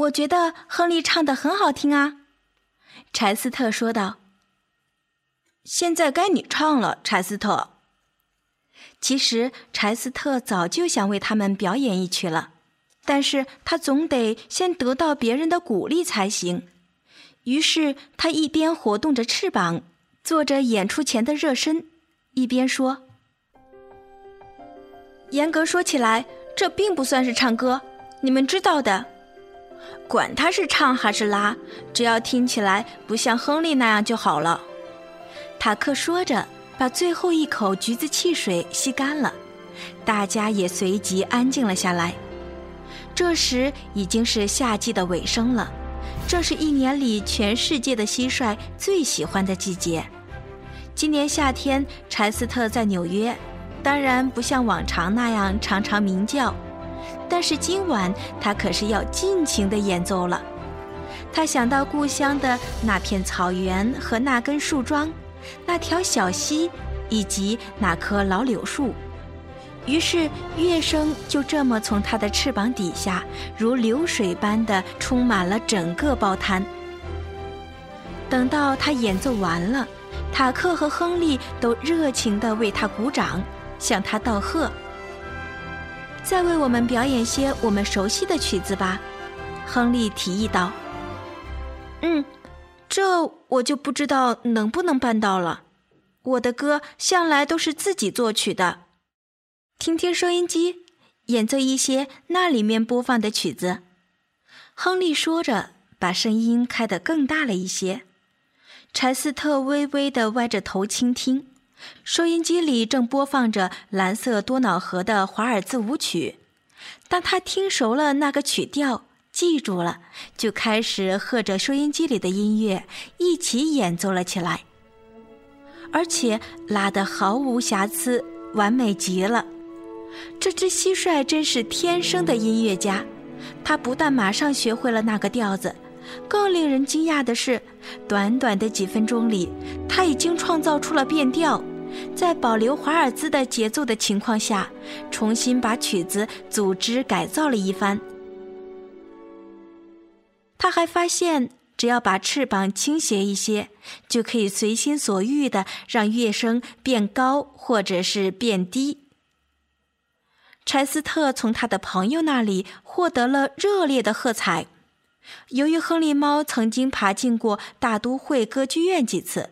我觉得亨利唱的很好听啊，柴斯特说道。现在该你唱了，柴斯特。其实柴斯特早就想为他们表演一曲了，但是他总得先得到别人的鼓励才行。于是他一边活动着翅膀，做着演出前的热身，一边说：“严格说起来，这并不算是唱歌，你们知道的。”管他是唱还是拉，只要听起来不像亨利那样就好了。塔克说着，把最后一口橘子汽水吸干了，大家也随即安静了下来。这时已经是夏季的尾声了，这是一年里全世界的蟋蟀最喜欢的季节。今年夏天，柴斯特在纽约，当然不像往常那样常常鸣叫。但是今晚他可是要尽情的演奏了。他想到故乡的那片草原和那根树桩，那条小溪以及那棵老柳树，于是乐声就这么从他的翅膀底下如流水般的充满了整个报摊。等到他演奏完了，塔克和亨利都热情地为他鼓掌，向他道贺。再为我们表演些我们熟悉的曲子吧，亨利提议道。“嗯，这我就不知道能不能办到了。我的歌向来都是自己作曲的。听听收音机，演奏一些那里面播放的曲子。”亨利说着，把声音开得更大了一些。柴斯特微微地歪着头倾听。收音机里正播放着蓝色多瑙河的华尔兹舞曲。当他听熟了那个曲调，记住了，就开始和着收音机里的音乐一起演奏了起来，而且拉得毫无瑕疵，完美极了。这只蟋蟀真是天生的音乐家，他不但马上学会了那个调子。更令人惊讶的是，短短的几分钟里，他已经创造出了变调，在保留华尔兹的节奏的情况下，重新把曲子组织改造了一番。他还发现，只要把翅膀倾斜一些，就可以随心所欲地让乐声变高或者是变低。柴斯特从他的朋友那里获得了热烈的喝彩。由于亨利猫曾经爬进过大都会歌剧院几次，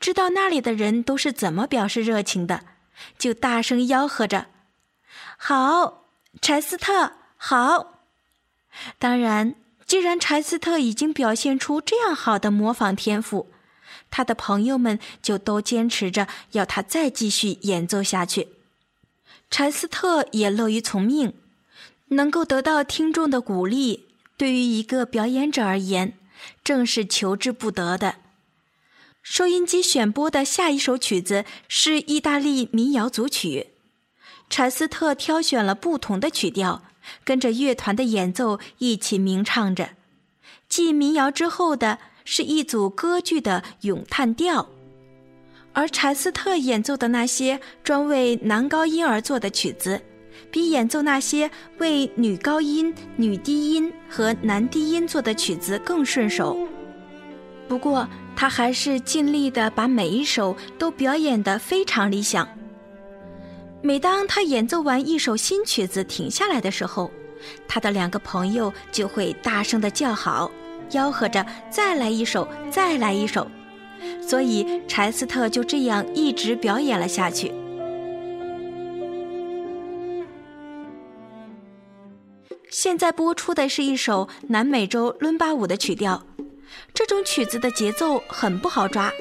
知道那里的人都是怎么表示热情的，就大声吆喝着：“好，柴斯特，好！”当然，既然柴斯特已经表现出这样好的模仿天赋，他的朋友们就都坚持着要他再继续演奏下去。柴斯特也乐于从命，能够得到听众的鼓励。对于一个表演者而言，正是求之不得的。收音机选播的下一首曲子是意大利民谣组曲。柴斯特挑选了不同的曲调，跟着乐团的演奏一起鸣唱着。继民谣之后的是一组歌剧的咏叹调，而柴斯特演奏的那些专为男高音而作的曲子。比演奏那些为女高音、女低音和男低音做的曲子更顺手。不过他还是尽力的把每一首都表演的非常理想每当他演奏完一首新曲子停下来的时候他的两个朋友就会大声的叫好吆喝着再来一首再来一首所以柴斯特就这样一直表演了下去。现在播出的是一首南美洲伦巴舞的曲调。这种曲子的节奏很不好抓。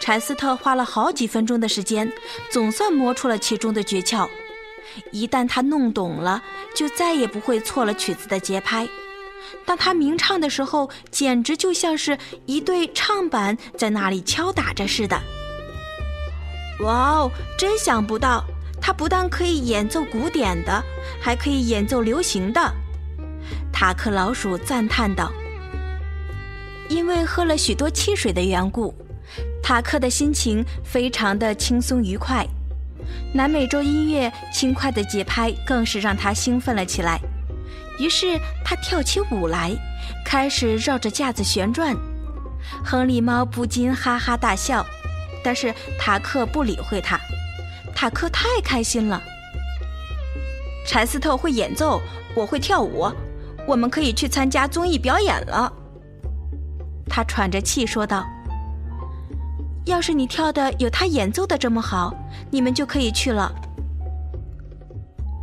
柴斯特花了好几分钟的时间，总算摸出了其中的诀窍。一旦他弄懂了，就再也不会错了曲子的节拍。当他鸣唱的时候，简直就像是一对唱板在那里敲打着似的。哇哦，真想不到，他不但可以演奏古典的，还可以演奏流行的。塔克老鼠赞叹道：“因为喝了许多汽水的缘故，塔克的心情非常的轻松愉快。南美洲音乐轻快的节拍更是让他兴奋了起来。于是他跳起舞来，开始绕着架子旋转。亨利猫不禁哈哈大笑。”但是塔克不理会他，塔克太开心了。柴斯特会演奏，我会跳舞，我们可以去参加综艺表演了。他喘着气说道：“要是你跳的有他演奏的这么好，你们就可以去了。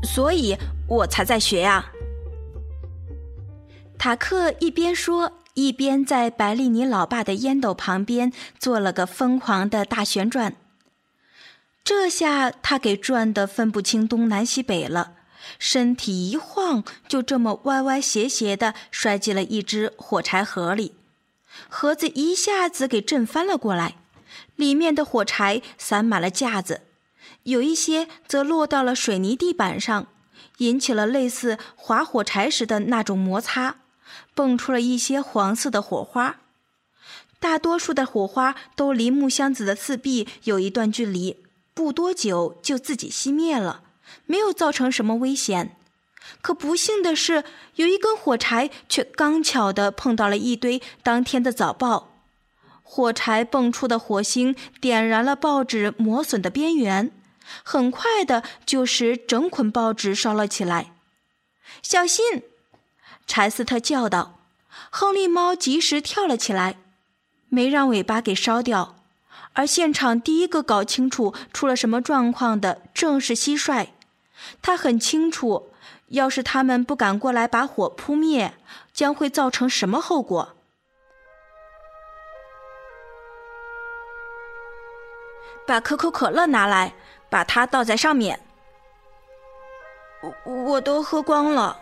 所以我才在学呀。”塔克一边说。一边在白利尼老爸的烟斗旁边做了个疯狂的大旋转，这下他给转得分不清东南西北了，身体一晃，就这么歪歪斜斜的摔进了一只火柴盒里，盒子一下子给震翻了过来，里面的火柴散满了架子，有一些则落到了水泥地板上，引起了类似划火柴时的那种摩擦。蹦出了一些黄色的火花，大多数的火花都离木箱子的四壁有一段距离，不多久就自己熄灭了，没有造成什么危险。可不幸的是，有一根火柴却刚巧地碰到了一堆当天的早报，火柴蹦出的火星点燃了报纸磨损的边缘，很快的就使整捆报纸烧了起来。小心！柴斯特叫道：“亨利猫及时跳了起来，没让尾巴给烧掉。而现场第一个搞清楚出了什么状况的正是蟋蟀。他很清楚，要是他们不赶过来把火扑灭，将会造成什么后果。把可口可乐拿来，把它倒在上面。我我都喝光了。”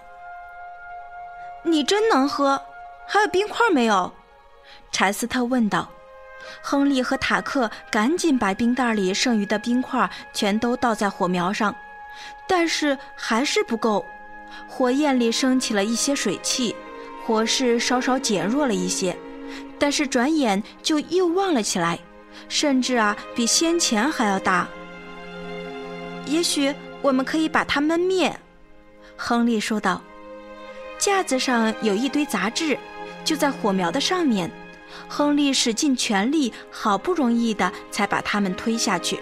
你真能喝，还有冰块没有？柴斯特问道。亨利和塔克赶紧把冰袋里剩余的冰块全都倒在火苗上，但是还是不够。火焰里升起了一些水汽，火势稍稍减弱了一些，但是转眼就又旺了起来，甚至啊比先前还要大。也许我们可以把它焖灭，亨利说道。架子上有一堆杂志，就在火苗的上面。亨利使尽全力，好不容易的才把它们推下去。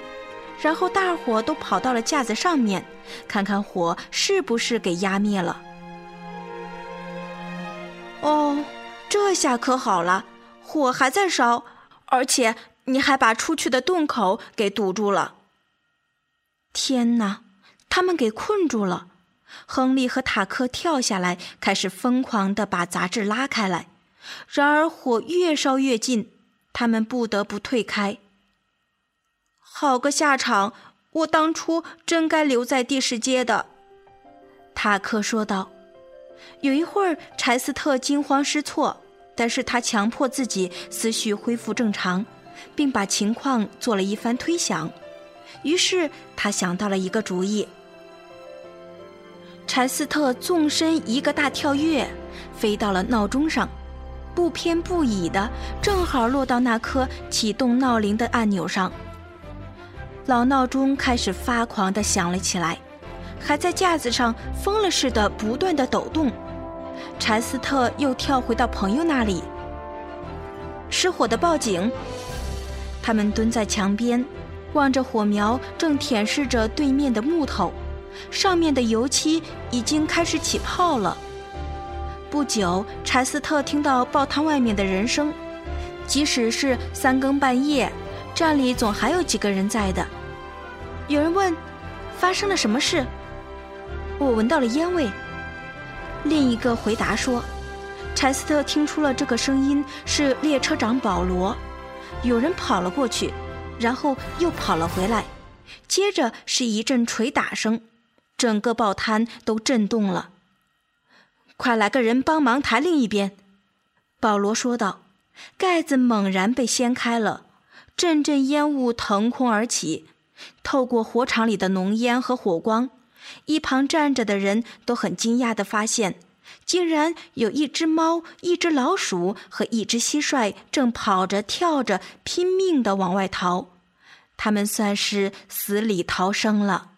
然后大伙都跑到了架子上面，看看火是不是给压灭了。哦，这下可好了，火还在烧，而且你还把出去的洞口给堵住了。天哪，他们给困住了！亨利和塔克跳下来，开始疯狂地把杂志拉开来。然而火越烧越近，他们不得不退开。好个下场！我当初真该留在第十街的。”塔克说道。有一会儿，柴斯特惊慌失措，但是他强迫自己思绪恢复正常，并把情况做了一番推想。于是他想到了一个主意。柴斯特纵身一个大跳跃，飞到了闹钟上，不偏不倚的，正好落到那颗启动闹铃的按钮上。老闹钟开始发狂地响了起来，还在架子上疯了似的不断地抖动。柴斯特又跳回到朋友那里。失火的报警。他们蹲在墙边，望着火苗正舔舐着对面的木头。上面的油漆已经开始起泡了。不久，柴斯特听到报摊外面的人声，即使是三更半夜，站里总还有几个人在的。有人问：“发生了什么事？”我闻到了烟味。另一个回答说：“柴斯特听出了这个声音是列车长保罗。”有人跑了过去，然后又跑了回来，接着是一阵捶打声，整个报摊都震动了。快来个人帮忙抬另一边！保罗说道。盖子猛然被掀开了，阵阵烟雾腾空而起，透过火场里的浓烟和火光，一旁站着的人都很惊讶地发现。竟然有一只猫、一只老鼠和一只蟋蟀正跑着、跳着，拼命地往外逃。他们算是死里逃生了。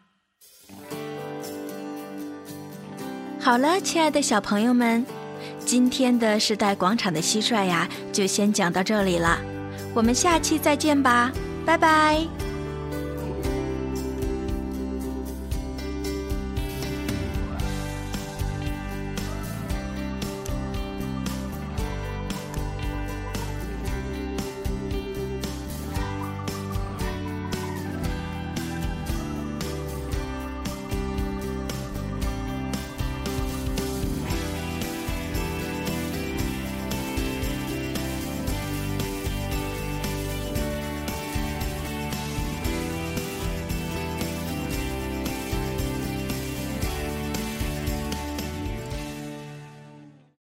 好了，亲爱的小朋友们，今天的时代广场的蟋蟀呀，就先讲到这里了。我们下期再见吧，拜拜。